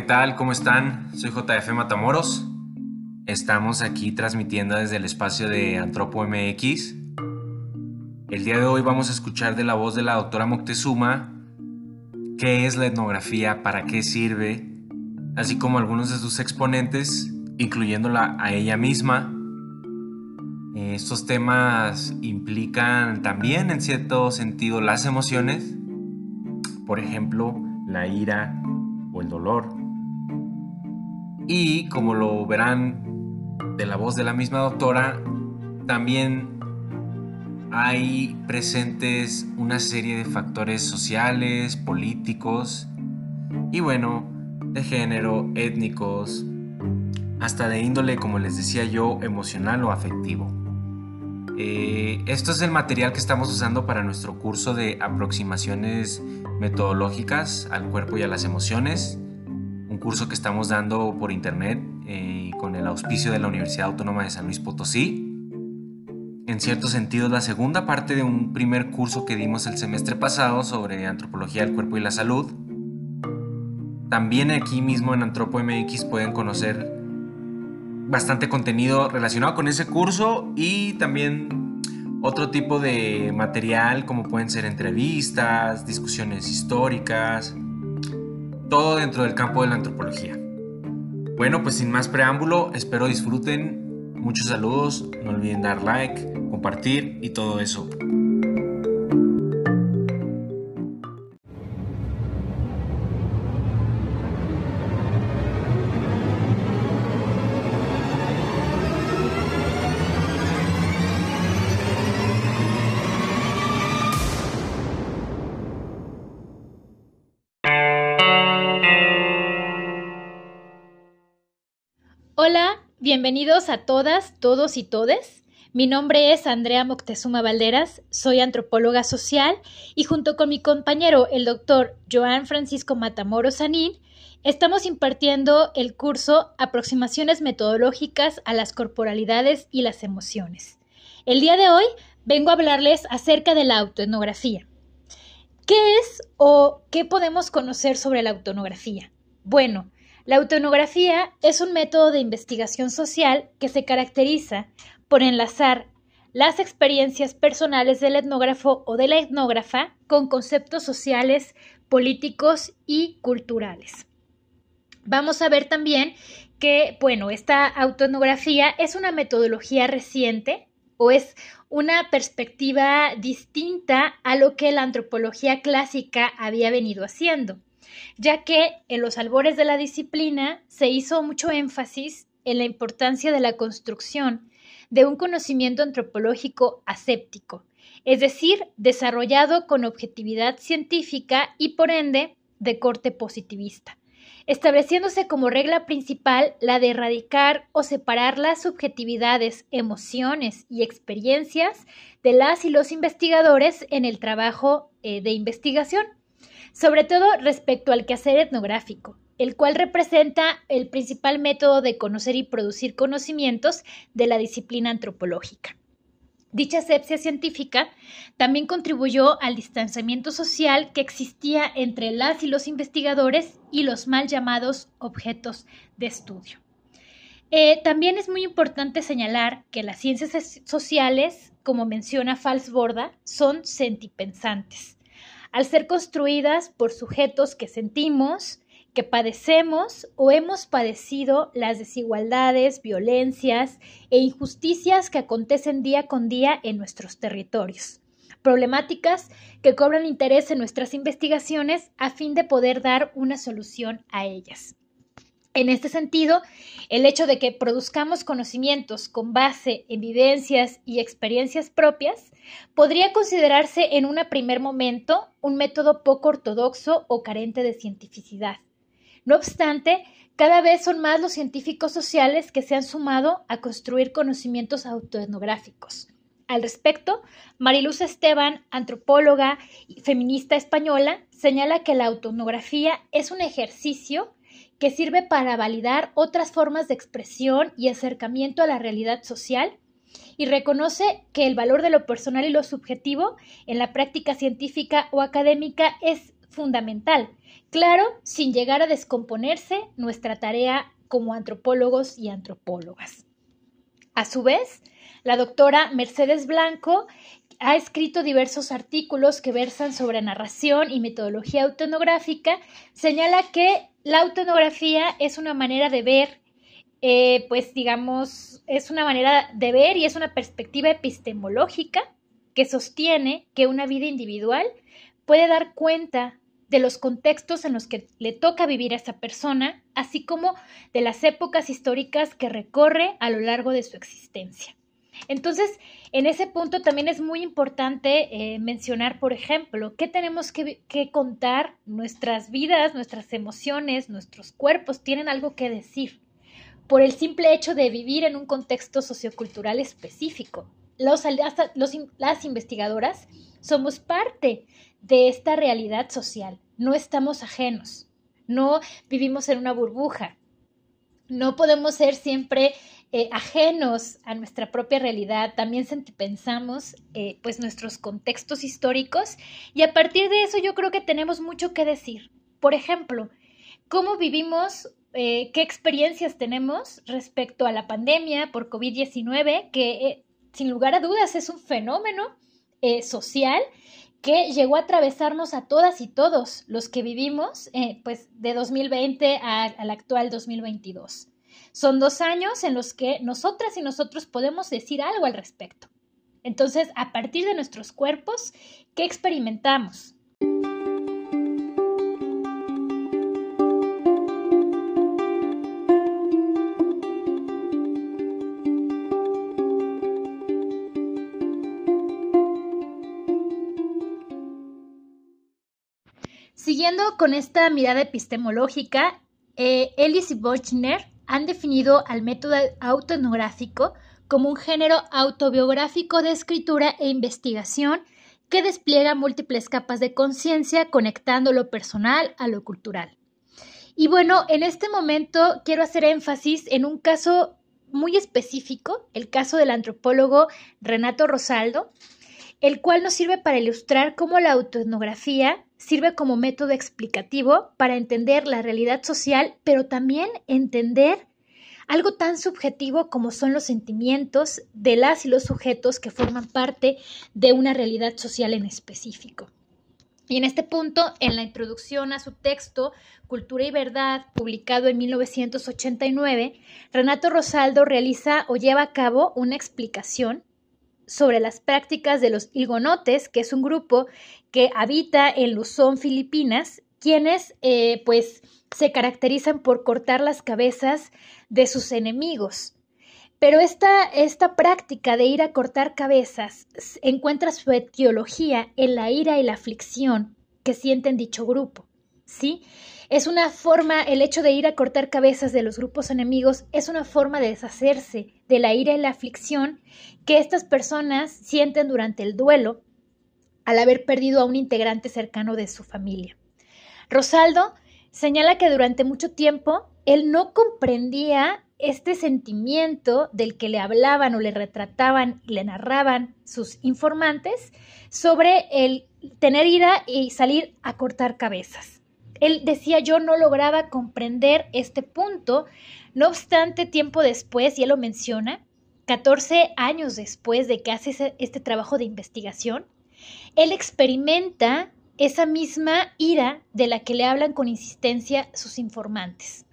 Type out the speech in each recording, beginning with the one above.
¿qué tal? ¿Cómo están? Soy JF Matamoros. Estamos aquí transmitiendo desde el espacio de Antropo MX. El día de hoy vamos a escuchar de la voz de la doctora Moctezuma qué es la etnografía, para qué sirve, así como algunos de sus exponentes, incluyéndola a ella misma. Estos temas implican también en cierto sentido las emociones, por ejemplo, la ira o el dolor. Y como lo verán de la voz de la misma doctora, también hay presentes una serie de factores sociales, políticos y bueno, de género, étnicos, hasta de índole, como les decía yo, emocional o afectivo. Eh, esto es el material que estamos usando para nuestro curso de aproximaciones metodológicas al cuerpo y a las emociones, curso que estamos dando por internet eh, con el auspicio de la Universidad Autónoma de San Luis Potosí. En cierto sentido, la segunda parte de un primer curso que dimos el semestre pasado sobre antropología del cuerpo y la salud. También aquí mismo en Antropo MX pueden conocer bastante contenido relacionado con ese curso y también otro tipo de material como pueden ser entrevistas, discusiones históricas, todo dentro del campo de la antropología. Bueno, pues sin más preámbulo, espero disfruten, muchos saludos, no olviden dar like, compartir y todo eso. Bienvenidos a todas, todos y todes. Mi nombre es Andrea Moctezuma Valderas, soy antropóloga social y junto con mi compañero, el doctor Joan Francisco Matamoros Sanín, estamos impartiendo el curso Aproximaciones metodológicas a las corporalidades y las emociones. El día de hoy vengo a hablarles acerca de la autoetnografía. ¿Qué es o qué podemos conocer sobre la autoetnografía? Bueno, la autonografía es un método de investigación social que se caracteriza por enlazar las experiencias personales del etnógrafo o de la etnógrafa con conceptos sociales, políticos y culturales. Vamos a ver también que, bueno, esta autoetnografía es una metodología reciente o es una perspectiva distinta a lo que la antropología clásica había venido haciendo ya que en los albores de la disciplina se hizo mucho énfasis en la importancia de la construcción de un conocimiento antropológico aséptico, es decir, desarrollado con objetividad científica y por ende de corte positivista, estableciéndose como regla principal la de erradicar o separar las subjetividades, emociones y experiencias de las y los investigadores en el trabajo eh, de investigación sobre todo respecto al quehacer etnográfico, el cual representa el principal método de conocer y producir conocimientos de la disciplina antropológica. Dicha asepsia científica también contribuyó al distanciamiento social que existía entre las y los investigadores y los mal llamados objetos de estudio. Eh, también es muy importante señalar que las ciencias sociales, como menciona Falsborda, son sentipensantes al ser construidas por sujetos que sentimos, que padecemos o hemos padecido las desigualdades, violencias e injusticias que acontecen día con día en nuestros territorios. Problemáticas que cobran interés en nuestras investigaciones a fin de poder dar una solución a ellas. En este sentido, el hecho de que produzcamos conocimientos con base en vivencias y experiencias propias podría considerarse en un primer momento un método poco ortodoxo o carente de cientificidad. No obstante, cada vez son más los científicos sociales que se han sumado a construir conocimientos autoetnográficos. Al respecto, Mariluz Esteban, antropóloga y feminista española, señala que la autoetnografía es un ejercicio que sirve para validar otras formas de expresión y acercamiento a la realidad social y reconoce que el valor de lo personal y lo subjetivo en la práctica científica o académica es fundamental, claro, sin llegar a descomponerse nuestra tarea como antropólogos y antropólogas. A su vez, la doctora Mercedes Blanco ha escrito diversos artículos que versan sobre narración y metodología autonográfica, señala que la autonografía es una manera de ver, eh, pues digamos, es una manera de ver y es una perspectiva epistemológica que sostiene que una vida individual puede dar cuenta de los contextos en los que le toca vivir a esa persona, así como de las épocas históricas que recorre a lo largo de su existencia. Entonces, en ese punto también es muy importante eh, mencionar, por ejemplo, qué tenemos que, contar, nuestras vidas, nuestras emociones, nuestros cuerpos tienen algo que decir por el simple hecho de vivir en un contexto sociocultural específico. Los, los, las investigadoras somos parte de esta realidad social, no estamos ajenos, no vivimos en una burbuja, no podemos ser siempre eh, ajenos a nuestra propia realidad, también pensamos eh, pues nuestros contextos históricos y a partir de eso yo creo que tenemos mucho que decir. Por ejemplo, cómo vivimos, eh, qué experiencias tenemos respecto a la pandemia por COVID-19, que sin lugar a dudas es un fenómeno social que llegó a atravesarnos a todas y todos los que vivimos pues de 2020 al actual 2022. Son dos años en los que nosotras y nosotros podemos decir algo al respecto. Entonces, a partir de nuestros cuerpos, ¿qué experimentamos? Siguiendo con esta mirada epistemológica, eh, Ellis y Bochner han definido al método autoetnográfico como un género autobiográfico de escritura e investigación que despliega múltiples capas de conciencia conectando lo personal a lo cultural. Y bueno, en este momento quiero hacer énfasis en un caso muy específico, el caso del antropólogo Renato Rosaldo, el cual nos sirve para ilustrar cómo la autoetnografía sirve como método explicativo para entender la realidad social, pero también entender algo tan subjetivo como son los sentimientos de las y los sujetos que forman parte de una realidad social en específico. Y en este punto, en la introducción a su texto, Cultura y Verdad, publicado en 1989, Renato Rosaldo realiza o lleva a cabo una explicación sobre las prácticas de los ilgonotes, que es un grupo que habita en Luzón, Filipinas, quienes eh, pues se caracterizan por cortar las cabezas de sus enemigos. Pero esta, esta práctica de ir a cortar cabezas encuentra su etiología en la ira y la aflicción que sienten dicho grupo. ¿Sí? Es una forma, el hecho de ir a cortar cabezas de los grupos enemigos es una forma de deshacerse de la ira y la aflicción que estas personas sienten durante el duelo al haber perdido a un integrante cercano de su familia. Rosaldo señala que durante mucho tiempo él no comprendía este sentimiento del que le hablaban o le retrataban le narraban sus informantes sobre el tener ira y salir a cortar cabezas. Él decía yo no lograba comprender este punto, no obstante tiempo después, y él lo menciona, 14 años después de que hace este trabajo de investigación, él experimenta esa misma ira de la que le hablan con insistencia sus informantes.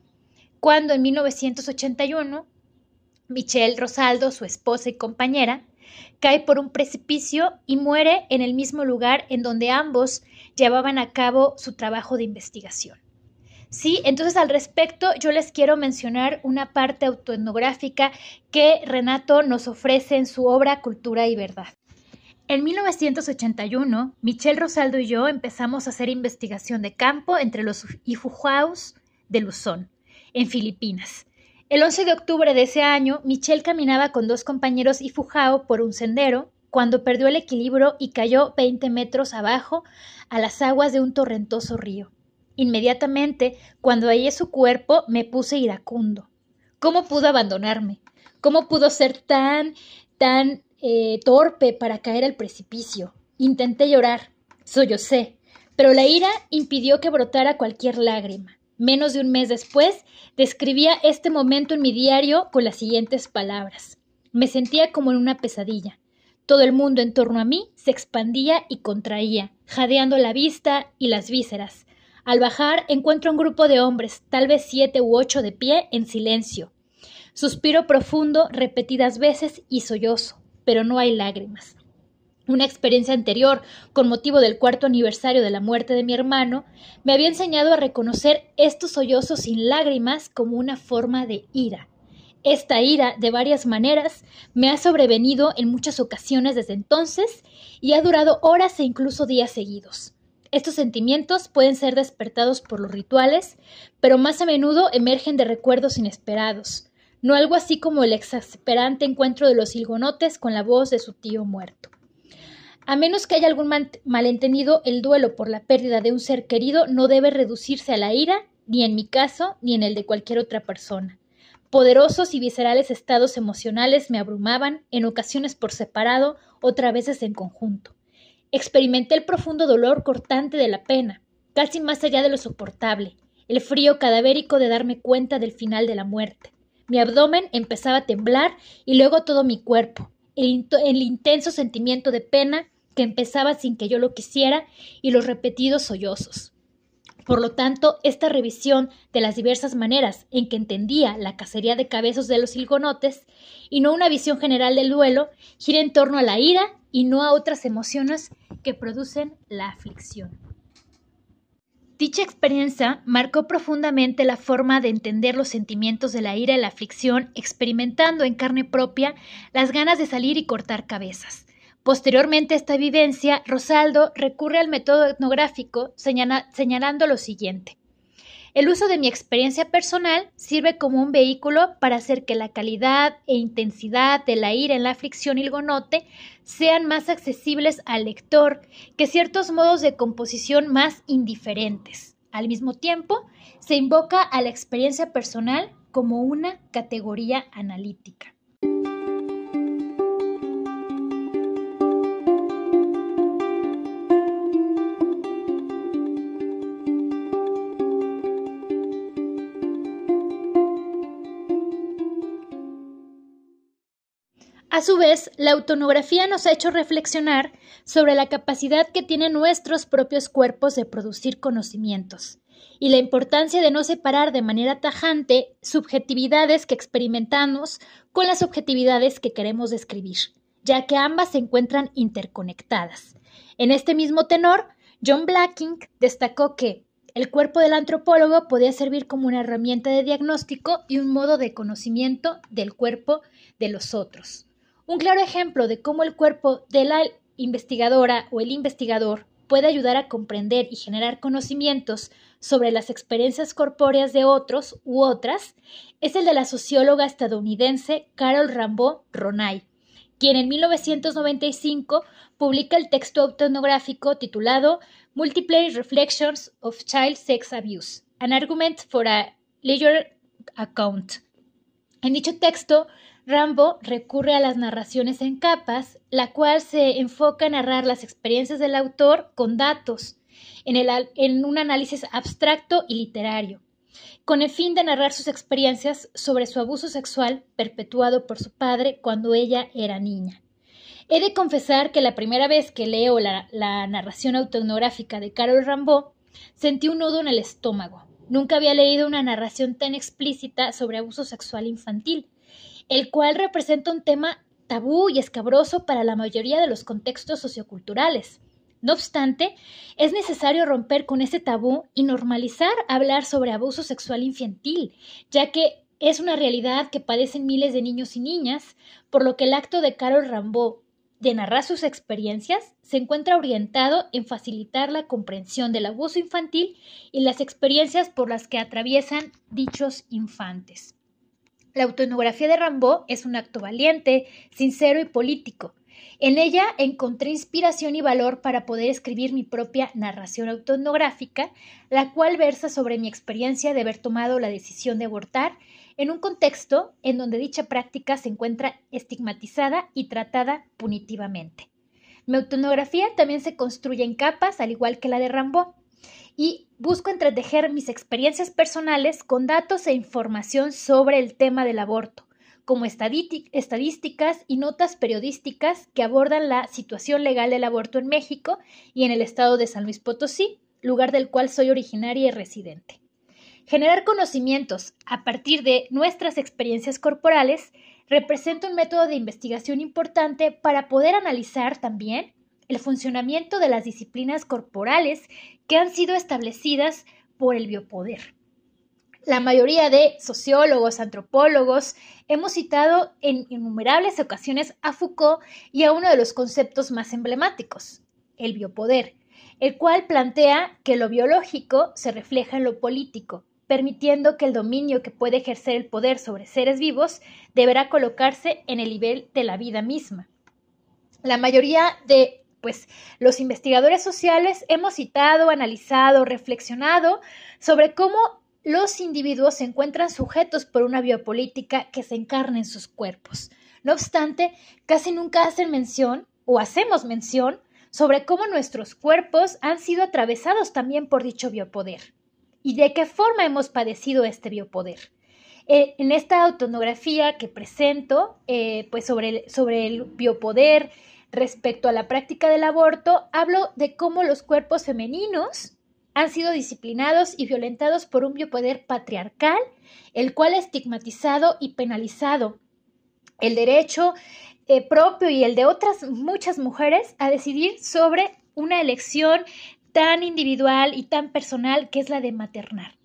Cuando en 1981, Michelle Rosaldo, su esposa y compañera, cae por un precipicio y muere en el mismo lugar en donde ambos llevaban a cabo su trabajo de investigación. Sí, entonces al respecto yo les quiero mencionar una parte autoetnográfica que Renato nos ofrece en su obra Cultura y Verdad. En 1981, Michelle Rosaldo y yo empezamos a hacer investigación de campo entre los Ifujuaus de Luzón, en Filipinas. El 11 de octubre de ese año, Michelle caminaba con dos compañeros y Fujao por un sendero cuando perdió el equilibrio y cayó 20 metros abajo a las aguas de un torrentoso río. Inmediatamente, cuando hallé su cuerpo, me puse iracundo. ¿Cómo pudo abandonarme? ¿Cómo pudo ser tan, tan eh, torpe para caer al precipicio? Intenté llorar, sollocé, pero la ira impidió que brotara cualquier lágrima. Menos de un mes después, describía este momento en mi diario con las siguientes palabras. Me sentía como en una pesadilla. Todo el mundo en torno a mí se expandía y contraía, jadeando la vista y las vísceras. Al bajar encuentro un grupo de hombres, tal vez siete u ocho de pie, en silencio. Suspiro profundo repetidas veces y sollozo, pero no hay lágrimas. Una experiencia anterior, con motivo del cuarto aniversario de la muerte de mi hermano, me había enseñado a reconocer estos sollozos sin lágrimas como una forma de ira. Esta ira, de varias maneras, me ha sobrevenido en muchas ocasiones desde entonces y ha durado horas e incluso días seguidos. Estos sentimientos pueden ser despertados por los rituales, pero más a menudo emergen de recuerdos inesperados, no algo así como el exasperante encuentro de los hilgonotes con la voz de su tío muerto. A menos que haya algún malentendido, el duelo por la pérdida de un ser querido no debe reducirse a la ira, ni en mi caso, ni en el de cualquier otra persona. Poderosos y viscerales estados emocionales me abrumaban, en ocasiones por separado, otras veces en conjunto. Experimenté el profundo dolor cortante de la pena, casi más allá de lo soportable, el frío cadavérico de darme cuenta del final de la muerte. Mi abdomen empezaba a temblar y luego todo mi cuerpo, el, el intenso sentimiento de pena que empezaba sin que yo lo quisiera y los repetidos sollozos. Por lo tanto, esta revisión de las diversas maneras en que entendía la cacería de cabezos de los hilgonotes y no una visión general del duelo gira en torno a la ira y no a otras emociones que producen la aflicción. Dicha experiencia marcó profundamente la forma de entender los sentimientos de la ira y la aflicción, experimentando en carne propia las ganas de salir y cortar cabezas. Posteriormente a esta vivencia, Rosaldo recurre al método etnográfico señalando lo siguiente. El uso de mi experiencia personal sirve como un vehículo para hacer que la calidad e intensidad de la ira en la aflicción hilgonote sean más accesibles al lector que ciertos modos de composición más indiferentes. Al mismo tiempo, se invoca a la experiencia personal como una categoría analítica. A su vez, la autonografía nos ha hecho reflexionar sobre la capacidad que tienen nuestros propios cuerpos de producir conocimientos y la importancia de no separar de manera tajante subjetividades que experimentamos con las objetividades que queremos describir, ya que ambas se encuentran interconectadas. En este mismo tenor, John Blacking destacó que el cuerpo del antropólogo podía servir como una herramienta de diagnóstico y un modo de conocimiento del cuerpo de los otros. Un claro ejemplo de cómo el cuerpo de la investigadora o el investigador puede ayudar a comprender y generar conocimientos sobre las experiencias corpóreas de otros u otras es el de la socióloga estadounidense Carol Rambo Ronay, quien en 1995 publica el texto autoetnográfico titulado Multiple Reflections of Child Sex Abuse, an Argument for a Ledger Account. En dicho texto, Rambo recurre a las narraciones en capas, la cual se enfoca en narrar las experiencias del autor con datos, en, un análisis abstracto y literario, con el fin de narrar sus experiencias sobre su abuso sexual perpetuado por su padre cuando ella era niña. He de confesar que la primera vez que leo la, narración autoetnográfica de Carol Rambo, sentí un nudo en el estómago. Nunca había leído una narración tan explícita sobre abuso sexual infantil el cual representa un tema tabú y escabroso para la mayoría de los contextos socioculturales. No obstante, es necesario romper con ese tabú y normalizar hablar sobre abuso sexual infantil, ya que es una realidad que padecen miles de niños y niñas, por lo que el acto de Carol Rambo de narrar sus experiencias se encuentra orientado en facilitar la comprensión del abuso infantil y las experiencias por las que atraviesan dichos infantes. La autoetnografía de Rambo es un acto valiente, sincero y político. En ella encontré inspiración y valor para poder escribir mi propia narración autoetnográfica, la cual versa sobre mi experiencia de haber tomado la decisión de abortar en un contexto en donde dicha práctica se encuentra estigmatizada y tratada punitivamente. Mi autonografía también se construye en capas, al igual que la de Rambo, y busco entretejer mis experiencias personales con datos e información sobre el tema del aborto, como estadísticas y notas periodísticas que abordan la situación legal del aborto en México y en el estado de San Luis Potosí, lugar del cual soy originaria y residente. Generar conocimientos a partir de nuestras experiencias corporales representa un método de investigación importante para poder analizar también el funcionamiento de las disciplinas corporales que han sido establecidas por el biopoder. La mayoría de sociólogos, antropólogos, hemos citado en innumerables ocasiones a Foucault y a uno de los conceptos más emblemáticos, el biopoder, el cual plantea que lo biológico se refleja en lo político, permitiendo que el dominio que puede ejercer el poder sobre seres vivos deberá colocarse en el nivel de la vida misma. La mayoría de pues los investigadores sociales hemos citado, analizado, reflexionado sobre cómo los individuos se encuentran sujetos por una biopolítica que se encarna en sus cuerpos. No obstante, casi nunca hacen mención o hacemos mención sobre cómo nuestros cuerpos han sido atravesados también por dicho biopoder y de qué forma hemos padecido este biopoder. Eh, en esta autonografía que presento, eh, pues sobre el, sobre el biopoder respecto a la práctica del aborto, hablo de cómo los cuerpos femeninos han sido disciplinados y violentados por un biopoder patriarcal, el cual ha estigmatizado y penalizado el derecho eh, propio y el de otras muchas mujeres a decidir sobre una elección tan individual y tan personal que es la de maternar.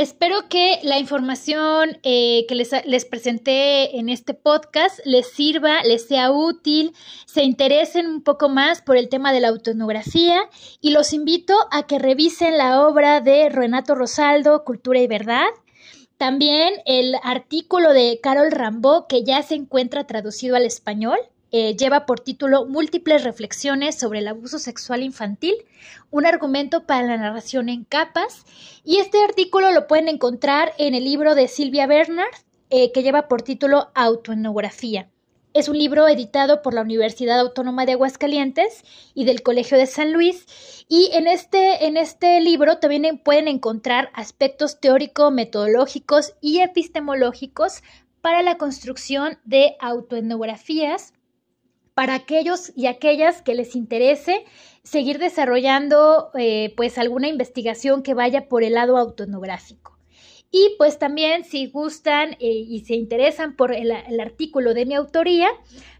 Espero que la información eh, que les, presenté en este podcast les sirva, les sea útil, se interesen un poco más por el tema de la autonografía y los invito a que revisen la obra de Renato Rosaldo, Cultura y Verdad. También el artículo de Carol Rambo, que ya se encuentra traducido al español. Eh, lleva por título Múltiples reflexiones sobre el abuso sexual infantil, un argumento para la narración en capas. Y este artículo lo pueden encontrar en el libro de Silvia Bernard, eh, que lleva por título Autoetnografía. Es un libro editado por la Universidad Autónoma de Aguascalientes y del Colegio de San Luis. Y en este, en este libro también pueden encontrar aspectos teóricos, metodológicos y epistemológicos para la construcción de autoetnografías para aquellos y aquellas que les interese seguir desarrollando eh, pues alguna investigación que vaya por el lado autoetnográfico. Y pues también si gustan eh, y se interesan por el, artículo de mi autoría,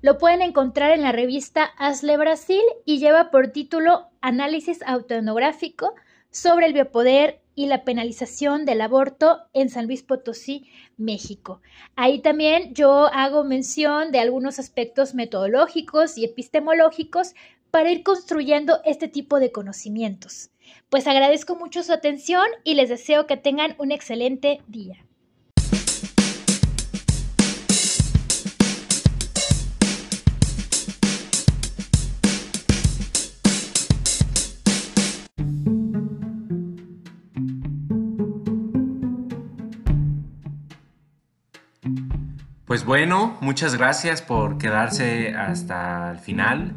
lo pueden encontrar en la revista Asle Brasil y lleva por título Análisis autoetnográfico sobre el biopoder y la penalización del aborto en San Luis Potosí, México. Ahí también yo hago mención de algunos aspectos metodológicos y epistemológicos para ir construyendo este tipo de conocimientos. Pues agradezco mucho su atención y les deseo que tengan un excelente día. Pues bueno, muchas gracias por quedarse hasta el final.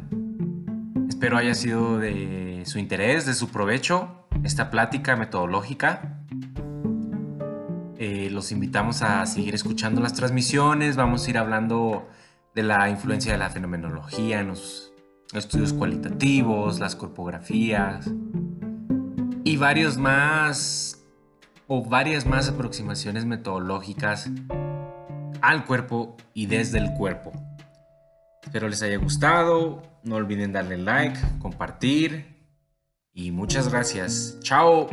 Espero haya sido de su interés, de su provecho, esta plática metodológica. Eh, los invitamos a seguir escuchando las transmisiones. Vamos a ir hablando de la influencia de la fenomenología en los estudios cualitativos, las corpografías y varios más o varias más aproximaciones metodológicas al cuerpo y desde el cuerpo. Espero les haya gustado. No olviden darle like, compartir. Y muchas gracias. Chao.